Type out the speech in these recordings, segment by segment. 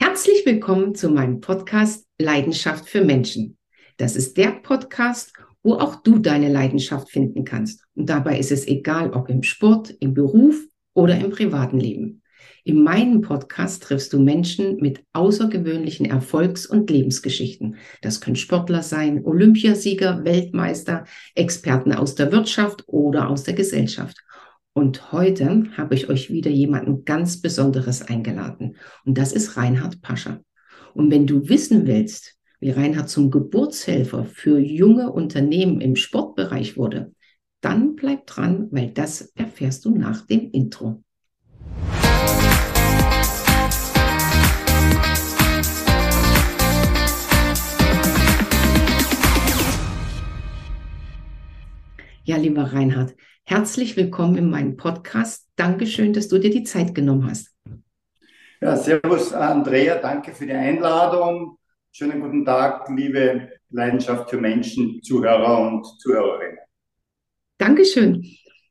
Herzlich willkommen zu meinem Podcast Leidenschaft für Menschen. Das ist der Podcast, wo auch du deine Leidenschaft finden kannst. Und dabei ist es egal, ob im Sport, im Beruf oder im privaten Leben. In meinem Podcast triffst du Menschen mit außergewöhnlichen Erfolgs- und Lebensgeschichten. Das können Sportler sein, Olympiasieger, Weltmeister, Experten aus der Wirtschaft oder aus der Gesellschaft. Und heute habe ich euch wieder jemanden ganz Besonderes eingeladen. Und das ist Reinhard Pascha. Und wenn du wissen willst, wie Reinhard zum Geburtshelfer für junge Unternehmen im Sportbereich wurde, dann bleib dran, weil das erfährst du nach dem Intro. Ja, lieber Reinhard, herzlich willkommen in meinem Podcast. Dankeschön, dass du dir die Zeit genommen hast. Ja, servus Andrea, danke für die Einladung. Schönen guten Tag, liebe Leidenschaft für Menschen, Zuhörer und Zuhörerinnen. Dankeschön.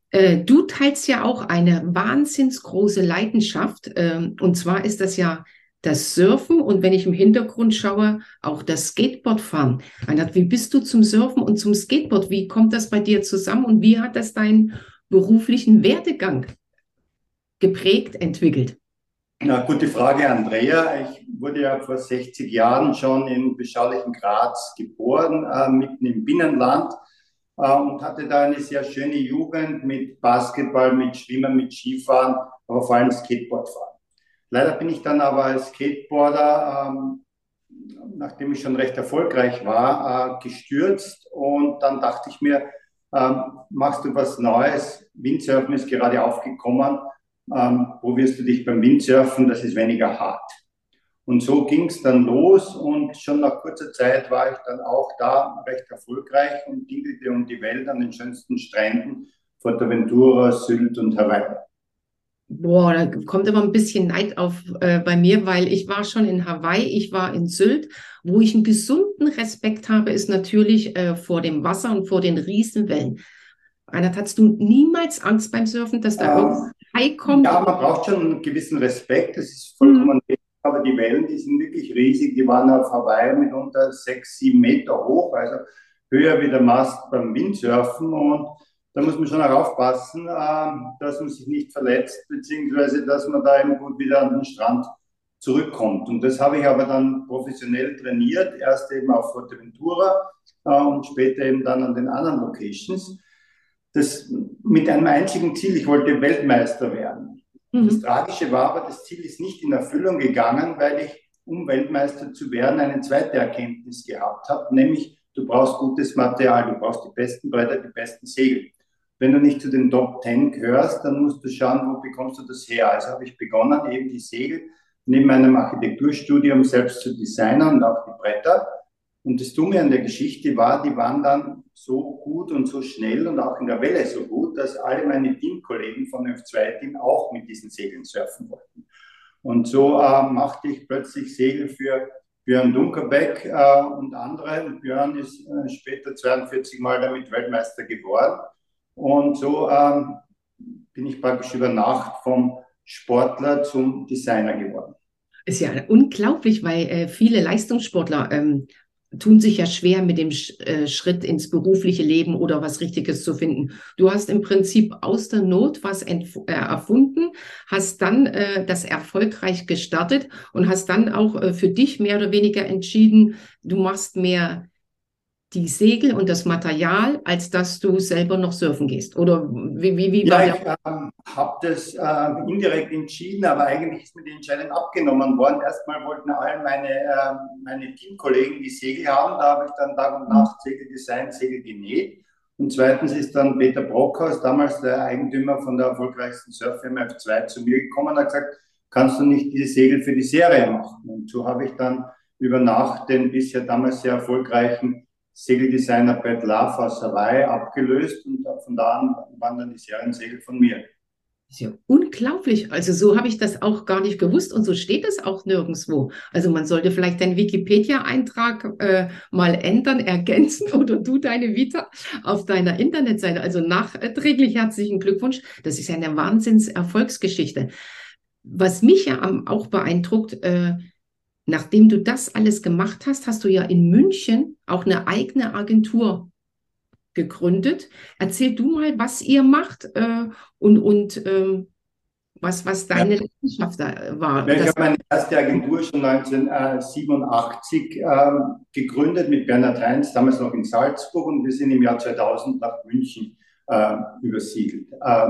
Äh, du teilst ja auch eine wahnsinns große Leidenschaft. Ähm, und zwar ist das ja das Surfen und wenn ich im Hintergrund schaue, auch das Skateboardfahren. Reinhard, wie bist du zum Surfen und zum Skateboard? Wie kommt das bei dir zusammen und wie hat das deinen beruflichen Werdegang geprägt, entwickelt? Na, gute Frage, Andrea. Ich wurde ja vor 60 Jahren schon in beschaulichen Graz geboren, äh, mitten im Binnenland äh, und hatte da eine sehr schöne Jugend mit Basketball, mit Schwimmen, mit Skifahren, aber vor allem Skateboardfahren. Leider bin ich dann aber als Skateboarder, ähm, nachdem ich schon recht erfolgreich war, äh, gestürzt und dann dachte ich mir, ähm, machst du was Neues? Windsurfen ist gerade aufgekommen. Ähm, probierst du dich beim Windsurfen? Das ist weniger hart. Und so ging es dann los und schon nach kurzer Zeit war ich dann auch da recht erfolgreich und dingelte um die Welt an den schönsten Stränden Fuerteventura, Sylt und Hawaii. Boah, da kommt immer ein bisschen Neid auf äh, bei mir, weil ich war schon in Hawaii, ich war in Sylt. Wo ich einen gesunden Respekt habe, ist natürlich äh, vor dem Wasser und vor den Riesenwellen. Reinhard, hattest du niemals Angst beim Surfen, dass da ähm, irgendein Hai kommt? Ja, man braucht schon einen gewissen Respekt, das ist vollkommen mhm. aber die Wellen, die sind wirklich riesig. Die waren auf Hawaii mitunter sechs, sieben Meter hoch, also höher wie der Mast beim Windsurfen und da muss man schon auch aufpassen, ähm, dass man sich nicht verletzt, beziehungsweise dass man da eben gut wieder an den Strand zurückkommt. Und das habe ich aber dann professionell trainiert, erst eben auf Fuerteventura äh, und später eben dann an den anderen Locations. Das mit einem einzigen Ziel, ich wollte Weltmeister werden. Mhm. Das Tragische war aber, das Ziel ist nicht in Erfüllung gegangen, weil ich, um Weltmeister zu werden, eine zweite Erkenntnis gehabt habe, nämlich du brauchst gutes Material, du brauchst die besten Bretter, die besten Segel wenn du nicht zu den Top 10 gehörst, dann musst du schauen, wo bekommst du das her. Also habe ich begonnen, eben die Segel neben meinem Architekturstudium selbst zu designen und auch die Bretter. Und das Dumme an der Geschichte war, die waren dann so gut und so schnell und auch in der Welle so gut, dass alle meine Teamkollegen von F2-Team auch mit diesen Segeln surfen wollten. Und so äh, machte ich plötzlich Segel für Björn Dunkerbeck äh, und andere. Und Björn ist äh, später 42 Mal damit Weltmeister geworden. Und so ähm, bin ich praktisch über Nacht vom Sportler zum Designer geworden. Ist ja unglaublich, weil äh, viele Leistungssportler ähm, tun sich ja schwer mit dem Sch äh, Schritt ins berufliche Leben oder was Richtiges zu finden. Du hast im Prinzip aus der Not was äh, erfunden, hast dann äh, das erfolgreich gestartet und hast dann auch äh, für dich mehr oder weniger entschieden, du machst mehr die Segel und das Material, als dass du selber noch surfen gehst? Oder wie, wie, wie war ja, ich ähm, habe das äh, indirekt entschieden, aber eigentlich ist mir die Entscheidung abgenommen worden. Erstmal wollten alle meine, äh, meine Teamkollegen die Segel haben. Da habe ich dann Tag und Nacht Segel designt, Segel genäht. Und zweitens ist dann Peter Brockhaus, damals der Eigentümer von der erfolgreichsten Surffirma F2, zu mir gekommen und hat gesagt, kannst du nicht diese Segel für die Serie machen? Und so habe ich dann über Nacht den bisher damals sehr erfolgreichen Segeldesigner Brett Love aus abgelöst und von da an waren dann die Seriensegel von mir. Das ist ja unglaublich. Also so habe ich das auch gar nicht gewusst und so steht es auch nirgendwo. Also man sollte vielleicht deinen Wikipedia-Eintrag äh, mal ändern, ergänzen oder du deine Vita auf deiner Internetseite. Also nachträglich herzlichen Glückwunsch. Das ist ja eine Wahnsinns-Erfolgsgeschichte. Was mich ja auch beeindruckt, äh, nachdem du das alles gemacht hast, hast du ja in München auch eine eigene Agentur gegründet. Erzähl du mal, was ihr macht äh, und, und ähm, was, was deine ja. Leidenschaft da war. Ja, ich habe meine erste Agentur schon 1987 äh, gegründet mit Bernhard Heinz, damals noch in Salzburg und wir sind im Jahr 2000 nach München äh, übersiedelt. Äh,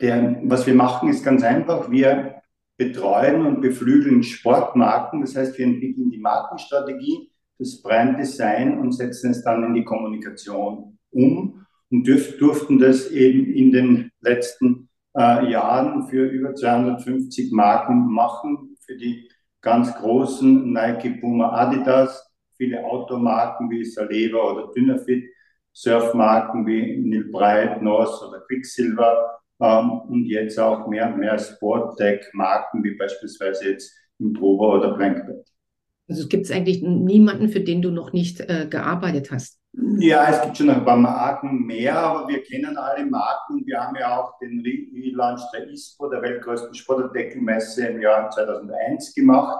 der, was wir machen, ist ganz einfach. Wir betreuen und beflügeln Sportmarken. Das heißt, wir entwickeln die Markenstrategie, das Branddesign und setzen es dann in die Kommunikation um und dürf, durften das eben in den letzten äh, Jahren für über 250 Marken machen, für die ganz großen Nike, Puma, Adidas, viele Automarken wie Saleva oder Dynafit, Surfmarken wie Neil Breit, North oder Quicksilver und jetzt auch mehr und mehr Sporttech-Marken wie beispielsweise jetzt Improver oder Blankbed. Also gibt es eigentlich niemanden, für den du noch nicht äh, gearbeitet hast? Ja, es gibt schon ein paar Marken mehr, aber wir kennen alle Marken. Wir haben ja auch den Relaunch der ISPO, der weltgrößten Sportartikelmesse im Jahr 2001 gemacht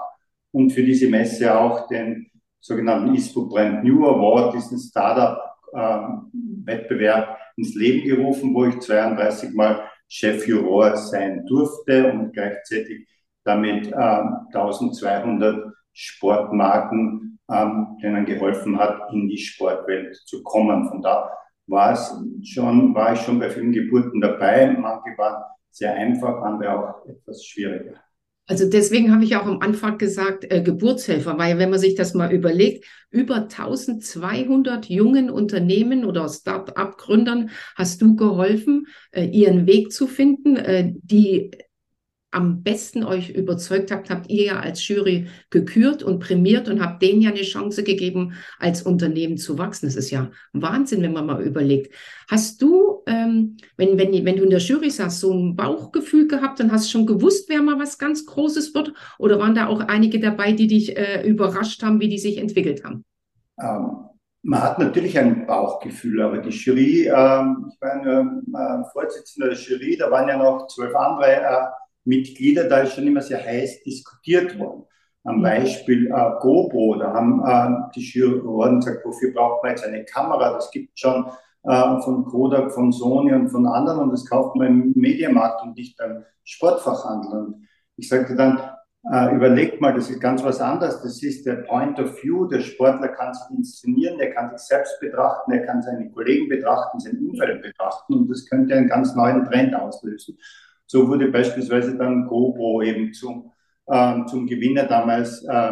und für diese Messe auch den sogenannten ISPO Brand New Award, diesen Startup-Wettbewerb ähm, ins Leben gerufen, wo ich 32 Mal Chefjuror sein durfte und gleichzeitig damit ähm, 1200 Sportmarken ähm, denen geholfen hat, in die Sportwelt zu kommen. Von da war es schon, war ich schon bei vielen Geburten dabei. Manche waren sehr einfach, andere auch etwas schwieriger. Also deswegen habe ich auch am Anfang gesagt, äh, Geburtshelfer, weil wenn man sich das mal überlegt, über 1200 jungen Unternehmen oder Start-up-Gründern hast du geholfen, äh, ihren Weg zu finden, äh, die am besten euch überzeugt habt, habt ihr ja als Jury gekürt und prämiert und habt denen ja eine Chance gegeben, als Unternehmen zu wachsen. Das ist ja Wahnsinn, wenn man mal überlegt. Hast du, ähm, wenn, wenn, wenn du in der Jury saßt, so ein Bauchgefühl gehabt und hast schon gewusst, wer mal was ganz Großes wird? Oder waren da auch einige dabei, die dich äh, überrascht haben, wie die sich entwickelt haben? Ähm, man hat natürlich ein Bauchgefühl, aber die Jury, ähm, ich war ja, äh, Vorsitzender der Jury, da waren ja noch zwölf andere äh, Mitglieder, da ist schon immer sehr heiß diskutiert worden. Am mhm. Beispiel äh, GoPro, da haben äh, die Juroren gesagt, wofür braucht man jetzt eine Kamera? Das gibt schon äh, von Kodak, von Sony und von anderen und das kauft man im Medienmarkt und nicht beim Sportfachhandel. Und ich sagte dann, äh, überlegt mal, das ist ganz was anderes. Das ist der Point of View. Der Sportler kann sich inszenieren, der kann sich selbst betrachten, er kann seine Kollegen betrachten, sein Umfeld betrachten und das könnte einen ganz neuen Trend auslösen. So wurde beispielsweise dann GoPro eben zum, äh, zum Gewinner damals äh,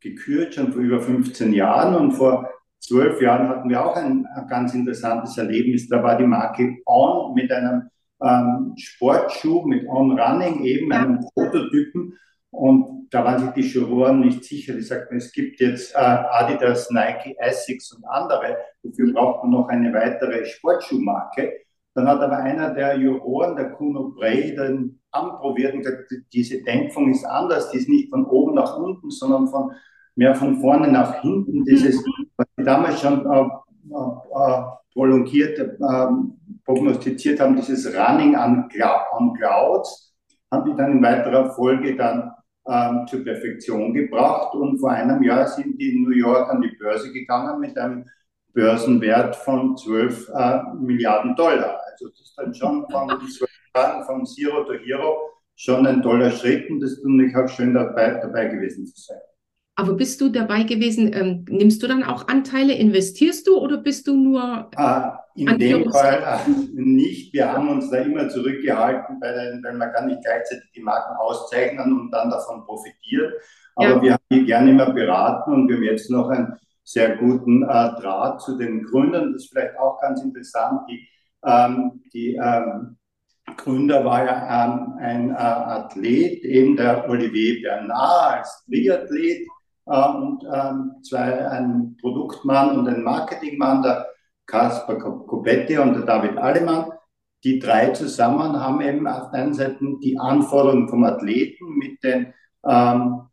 gekürt, schon vor über 15 Jahren. Und vor zwölf Jahren hatten wir auch ein, ein, ganz interessantes Erlebnis. Da war die Marke On mit einem ähm, Sportschuh, mit On Running, eben einem Prototypen. Und da waren sich die Juroren nicht sicher. Die sagten, es gibt jetzt äh, Adidas, Nike, Essex und andere. Dafür braucht man noch eine weitere Sportschuhmarke. Dann hat aber einer der Juroren, der Kuno Bray, dann anprobiert und gesagt, diese Dämpfung ist anders, die ist nicht von oben nach unten, sondern von mehr von vorne nach hinten. Dieses, was die damals schon äh, äh, prolongiert, äh, prognostiziert haben, dieses Running on, on Clouds, haben die dann in weiterer Folge dann ähm, zur Perfektion gebracht. Und vor einem Jahr sind die in New York an die Börse gegangen mit einem Börsenwert von 12 äh, Milliarden Dollar. Also das ist dann schon von Jahren von Zero to Hero schon ein toller Schritt und das finde ich auch schön dabei, dabei gewesen zu sein. Aber bist du dabei gewesen, ähm, nimmst du dann auch Anteile, investierst du oder bist du nur? Ah, in dem Fall äh, nicht. Wir haben uns da immer zurückgehalten, weil, weil man kann nicht gleichzeitig die Marken auszeichnen und dann davon profitieren. Aber ja. wir haben die gerne immer beraten und wir haben jetzt noch einen sehr guten äh, Draht zu den Gründern. Das ist vielleicht auch ganz interessant. Die, ähm, die ähm, Gründer war ja ähm, ein äh, Athlet, eben der Olivier Bernard als Triathlet äh, und ähm, zwei, ein Produktmann und ein Marketingmann, der Caspar Copetti und der David Alemann. Die drei zusammen haben eben auf der einen Seite die Anforderungen vom Athleten mit den ähm,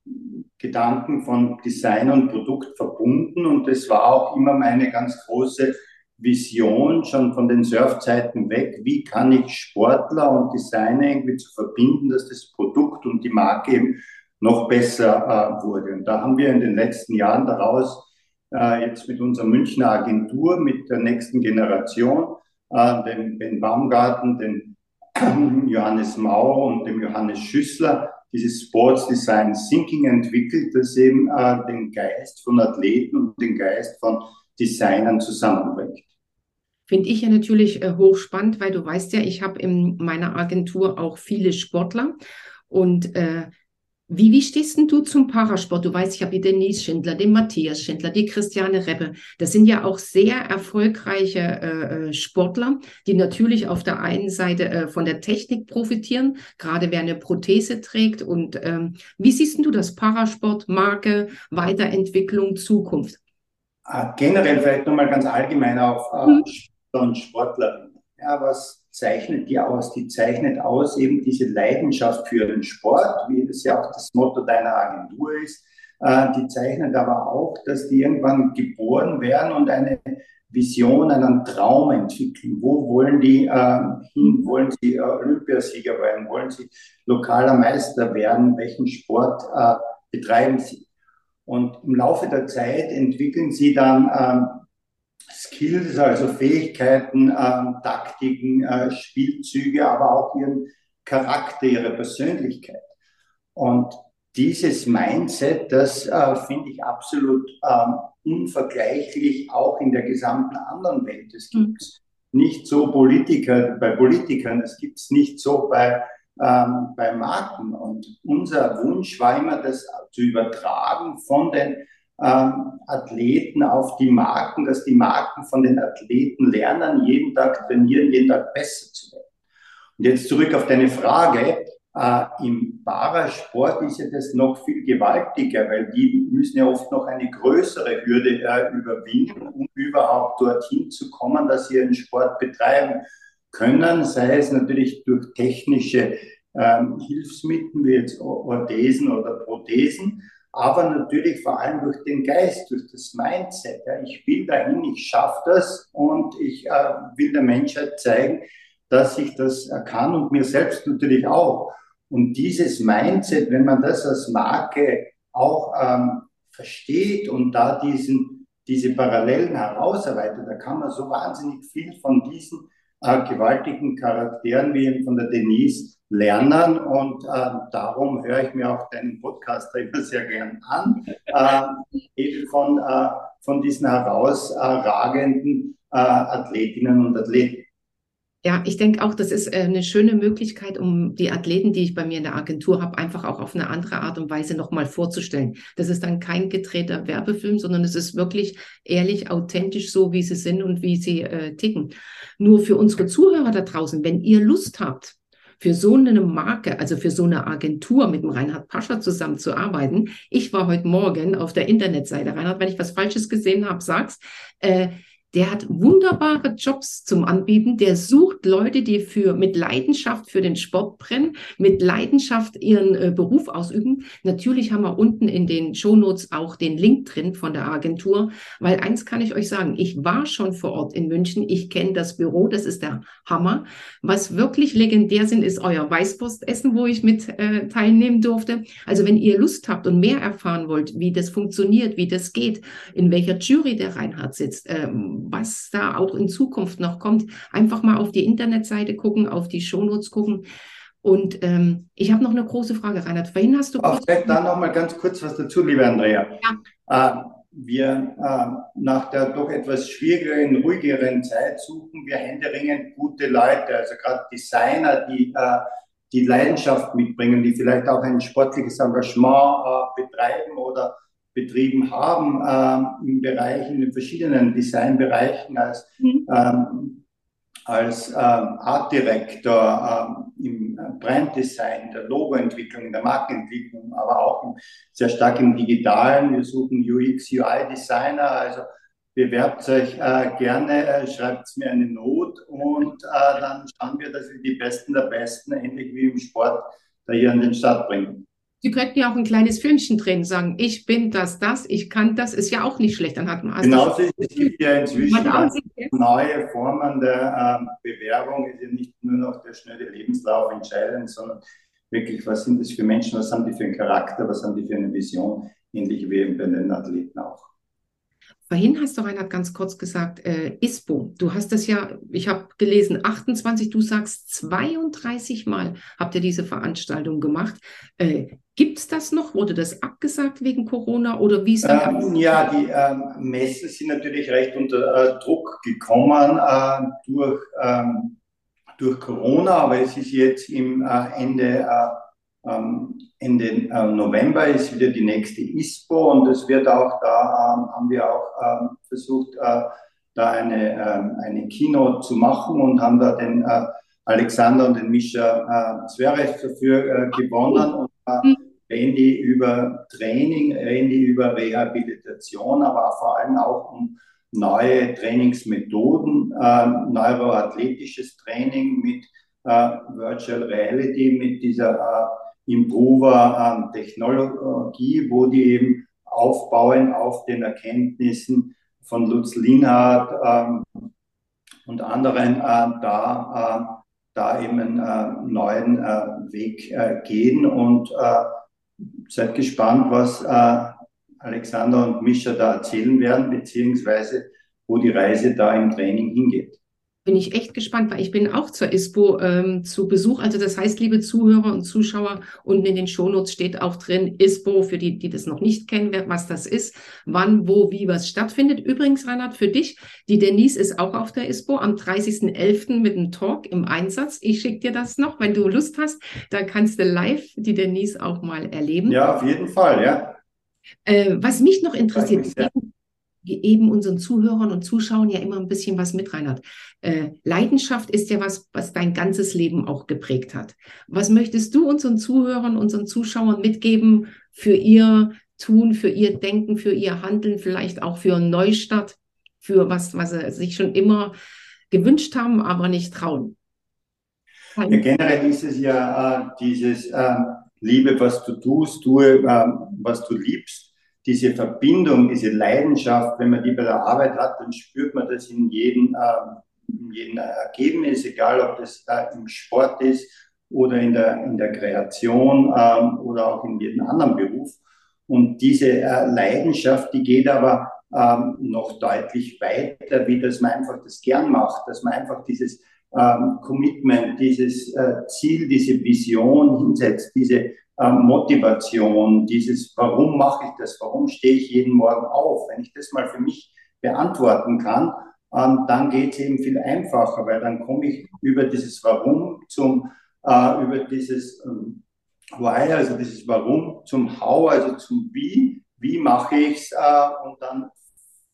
Gedanken von Design und Produkt verbunden und das war auch immer meine ganz große Vision schon von den Surfzeiten weg. Wie kann ich Sportler und Designer irgendwie zu verbinden, dass das Produkt und die Marke eben noch besser äh, wurde. Und da haben wir in den letzten Jahren daraus äh, jetzt mit unserer Münchner Agentur, mit der nächsten Generation, äh, dem Ben Baumgarten, dem Johannes Mauer und dem Johannes Schüssler, dieses Sports Design Thinking entwickelt, das eben äh, den Geist von Athleten und den Geist von Designern zusammenbringt. Finde ich ja natürlich äh, hochspannend, weil du weißt ja, ich habe in meiner Agentur auch viele Sportler und äh, wie, wie stehst denn du zum Parasport? Du weißt, ich habe die Denise Schindler, den Matthias Schindler, die Christiane Rebbe. Das sind ja auch sehr erfolgreiche äh, äh, Sportler, die natürlich auf der einen Seite äh, von der Technik profitieren, gerade wer eine Prothese trägt. Und ähm, wie siehst du das Parasport, Marke, Weiterentwicklung, Zukunft? Ah, generell vielleicht nochmal ganz allgemein auf äh, mhm. Sportler und Sportlerinnen. Ja, was zeichnet die aus? Die zeichnet aus eben diese Leidenschaft für den Sport, wie das ja auch das Motto deiner Agentur ist. Äh, die zeichnet aber auch, dass die irgendwann geboren werden und eine Vision, einen Traum entwickeln. Wo wollen die äh, hin? Wollen sie äh, Olympiasieger werden? Wollen sie lokaler Meister werden? Welchen Sport äh, betreiben sie? Und im Laufe der Zeit entwickeln sie dann ähm, Skills, also Fähigkeiten, ähm, Taktiken, äh, Spielzüge, aber auch ihren Charakter, ihre Persönlichkeit. Und dieses Mindset, das äh, finde ich absolut ähm, unvergleichlich auch in der gesamten anderen Welt. Es gibt mhm. nicht so Politiker, bei Politikern, es gibt es nicht so bei, ähm, bei Marken. Und unser Wunsch war immer, das zu übertragen von den ähm, Athleten auf die Marken, dass die Marken von den Athleten lernen, jeden Tag trainieren, jeden Tag besser zu werden. Und jetzt zurück auf deine Frage. Äh, Im Parasport ist ja das noch viel gewaltiger, weil die müssen ja oft noch eine größere Hürde äh, überwinden, um überhaupt dorthin zu kommen, dass sie ihren Sport betreiben können, sei es natürlich durch technische ähm, Hilfsmittel wie jetzt Orthesen oder Prothesen, aber natürlich vor allem durch den Geist, durch das Mindset. Ja. Ich will dahin, ich schaffe das und ich äh, will der Menschheit zeigen, dass ich das kann und mir selbst natürlich auch. Und dieses Mindset, wenn man das als Marke auch ähm, versteht und da diesen, diese Parallelen herausarbeitet, da kann man so wahnsinnig viel von diesen äh, gewaltigen Charakteren wie von der Denise lernen und äh, darum höre ich mir auch deinen Podcast immer sehr gern an, äh, eben von, äh, von diesen herausragenden äh, Athletinnen und Athleten. Ja, ich denke auch, das ist äh, eine schöne Möglichkeit, um die Athleten, die ich bei mir in der Agentur habe, einfach auch auf eine andere Art und Weise nochmal vorzustellen. Das ist dann kein gedrehter Werbefilm, sondern es ist wirklich ehrlich, authentisch so, wie sie sind und wie sie äh, ticken. Nur für unsere Zuhörer da draußen, wenn ihr Lust habt, für so eine Marke, also für so eine Agentur mit dem Reinhard Pascha zusammenzuarbeiten. Ich war heute Morgen auf der Internetseite, Reinhard, wenn ich was Falsches gesehen habe, sag's. Äh, der hat wunderbare Jobs zum Anbieten. Der sucht Leute, die für, mit Leidenschaft für den Sport brennen, mit Leidenschaft ihren äh, Beruf ausüben. Natürlich haben wir unten in den Shownotes auch den Link drin von der Agentur, weil eins kann ich euch sagen, ich war schon vor Ort in München. Ich kenne das Büro, das ist der Hammer. Was wirklich legendär sind, ist euer Weißwurstessen, wo ich mit äh, teilnehmen durfte. Also wenn ihr Lust habt und mehr erfahren wollt, wie das funktioniert, wie das geht, in welcher Jury der Reinhard sitzt, ähm, was da auch in Zukunft noch kommt. Einfach mal auf die Internetseite gucken, auf die Shownotes gucken. Und ähm, ich habe noch eine große Frage, Reinhard. Vorhin hast du. Auch vielleicht da noch mal ganz kurz was dazu, liebe Andrea. Ja. Äh, wir äh, nach der doch etwas schwierigeren, ruhigeren Zeit suchen wir händeringend gute Leute, also gerade Designer, die äh, die Leidenschaft mitbringen, die vielleicht auch ein sportliches Engagement äh, betreiben oder betrieben haben ähm, im Bereich, in den verschiedenen Designbereichen als, mhm. ähm, als ähm, Art Director ähm, im Branddesign, der Logoentwicklung, in der Markenentwicklung, aber auch im, sehr stark im Digitalen. Wir suchen UX, UI Designer, also bewerbt euch äh, gerne, äh, schreibt mir eine Not und äh, dann schauen wir, dass wir die Besten der Besten, ähnlich wie im Sport, da hier an den Start bringen. Sie könnten ja auch ein kleines Filmchen drehen, sagen, ich bin das, das, ich kann das, ist ja auch nicht schlecht. Dann hat man Genauso ist es gibt ja inzwischen neue Formen der ähm, Bewerbung, ist ja nicht nur noch der schnelle Lebenslauf entscheidend, sondern wirklich, was sind das für Menschen, was haben die für einen Charakter, was haben die für eine Vision, ähnlich wie eben bei den Athleten auch. Vorhin hast du, Reinhard, ganz kurz gesagt, äh, ISPO. Du hast das ja, ich habe gelesen, 28, du sagst 32 Mal habt ihr diese Veranstaltung gemacht. Äh, Gibt es das noch? Wurde das abgesagt wegen Corona oder wie ist das? Ähm, ja, die ähm, Messen sind natürlich recht unter äh, Druck gekommen äh, durch, ähm, durch Corona, aber es ist jetzt im äh, Ende äh, ähm, Ende äh, November ist wieder die nächste ISPO und es wird auch, da ähm, haben wir auch ähm, versucht, äh, da eine, ähm, eine Keynote zu machen und haben da den äh, Alexander und den Mischa äh, Zverev dafür äh, gewonnen und äh, reden die über Training, reden die über Rehabilitation, aber vor allem auch um neue Trainingsmethoden, äh, neuroathletisches Training mit äh, Virtual Reality, mit dieser äh, Improver-Technologie, wo die eben aufbauen auf den Erkenntnissen von Lutz Linhardt ähm, und anderen äh, da, äh, da eben einen äh, neuen äh, Weg äh, gehen. Und äh, seid gespannt, was Alexander und Mischa da erzählen werden, beziehungsweise wo die Reise da im Training hingeht bin ich echt gespannt, weil ich bin auch zur ISPO ähm, zu Besuch. Also das heißt, liebe Zuhörer und Zuschauer, unten in den Shownotes steht auch drin, ISPO, für die, die das noch nicht kennen, was das ist, wann, wo, wie was stattfindet. Übrigens, Reinhard, für dich, die Denise ist auch auf der ISPO am 30.11. mit einem Talk im Einsatz. Ich schicke dir das noch, wenn du Lust hast. Da kannst du live die Denise auch mal erleben. Ja, auf jeden Fall, ja. Äh, was mich noch interessiert, eben unseren Zuhörern und Zuschauern ja immer ein bisschen was mit rein hat. Äh, Leidenschaft ist ja was, was dein ganzes Leben auch geprägt hat. Was möchtest du unseren Zuhörern, unseren Zuschauern mitgeben für ihr Tun, für ihr Denken, für ihr Handeln, vielleicht auch für einen Neustart, für was, was sie sich schon immer gewünscht haben, aber nicht trauen? Ja, generell ist es ja äh, dieses äh, Liebe, was du tust, tue, äh, was du liebst diese Verbindung, diese Leidenschaft, wenn man die bei der Arbeit hat, dann spürt man das in jedem, äh, in jedem Ergebnis, egal ob das äh, im Sport ist oder in der, in der Kreation äh, oder auch in jedem anderen Beruf. Und diese äh, Leidenschaft, die geht aber ähm, noch deutlich weiter, wie dass man einfach das gern macht, dass man einfach dieses ähm, Commitment, dieses äh, Ziel, diese Vision hinsetzt, diese Motivation, dieses, warum mache ich das, warum stehe ich jeden Morgen auf, wenn ich das mal für mich beantworten kann, ähm, dann geht es eben viel einfacher, weil dann komme ich über dieses Warum zum, äh, über dieses ähm, Why, also dieses Warum zum How, also zum Wie, wie mache ich es äh, und dann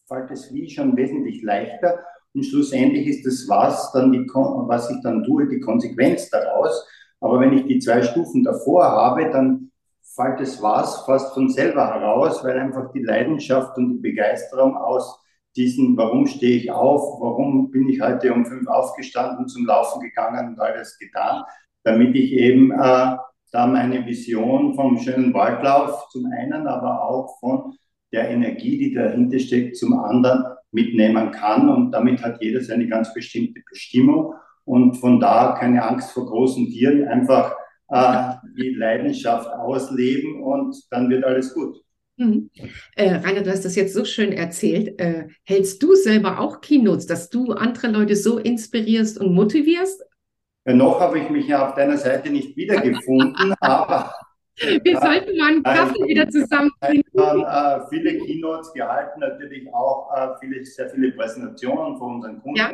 fällt das Wie schon wesentlich leichter. Und schlussendlich ist das Was dann die, was ich dann tue, die Konsequenz daraus aber wenn ich die zwei Stufen davor habe, dann fällt es was fast von selber heraus, weil einfach die Leidenschaft und die Begeisterung aus diesen, warum stehe ich auf, warum bin ich heute um fünf aufgestanden, zum Laufen gegangen und alles getan, damit ich eben äh, da meine Vision vom schönen Waldlauf zum einen, aber auch von der Energie, die dahinter steckt, zum anderen mitnehmen kann. Und damit hat jeder seine ganz bestimmte Bestimmung und von da keine Angst vor großen Tieren, einfach äh, die Leidenschaft ausleben und dann wird alles gut. Mhm. Äh, Rainer, du hast das jetzt so schön erzählt. Äh, hältst du selber auch Keynotes, dass du andere Leute so inspirierst und motivierst? Ja, noch habe ich mich ja auf deiner Seite nicht wiedergefunden, aber wir sollten mal einen Kaffee wieder zusammen trinken. äh, viele Keynotes gehalten, natürlich auch äh, viele, sehr viele Präsentationen von unseren Kunden. Ja.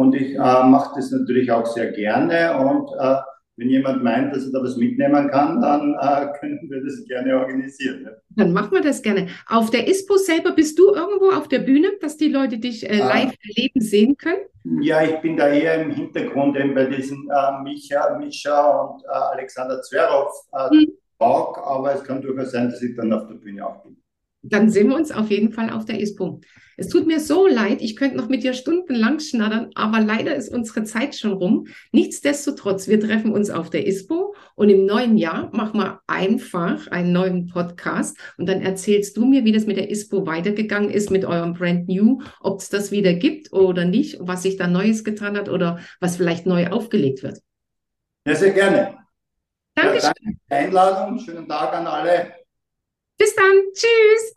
Und ich äh, mache das natürlich auch sehr gerne. Und äh, wenn jemand meint, dass er da was mitnehmen kann, dann äh, können wir das gerne organisieren. Ne? Dann machen wir das gerne. Auf der ISPO selber bist du irgendwo auf der Bühne, dass die Leute dich äh, ah. live erleben sehen können? Ja, ich bin da eher im Hintergrund eben bei diesen äh, Micha, Mischa und äh, Alexander Zverev hm. Talk, aber es kann durchaus sein, dass ich dann auf der Bühne auch bin. Dann sehen wir uns auf jeden Fall auf der ISPO. Es tut mir so leid, ich könnte noch mit dir stundenlang schnattern, aber leider ist unsere Zeit schon rum. Nichtsdestotrotz, wir treffen uns auf der ISPO und im neuen Jahr machen wir einfach einen neuen Podcast und dann erzählst du mir, wie das mit der ISPO weitergegangen ist, mit eurem Brand New, ob es das wieder gibt oder nicht, was sich da Neues getan hat oder was vielleicht neu aufgelegt wird. Ja, sehr gerne. Danke. Ja, danke für die Einladung. Schönen Tag an alle. Bis dann. Tschüss.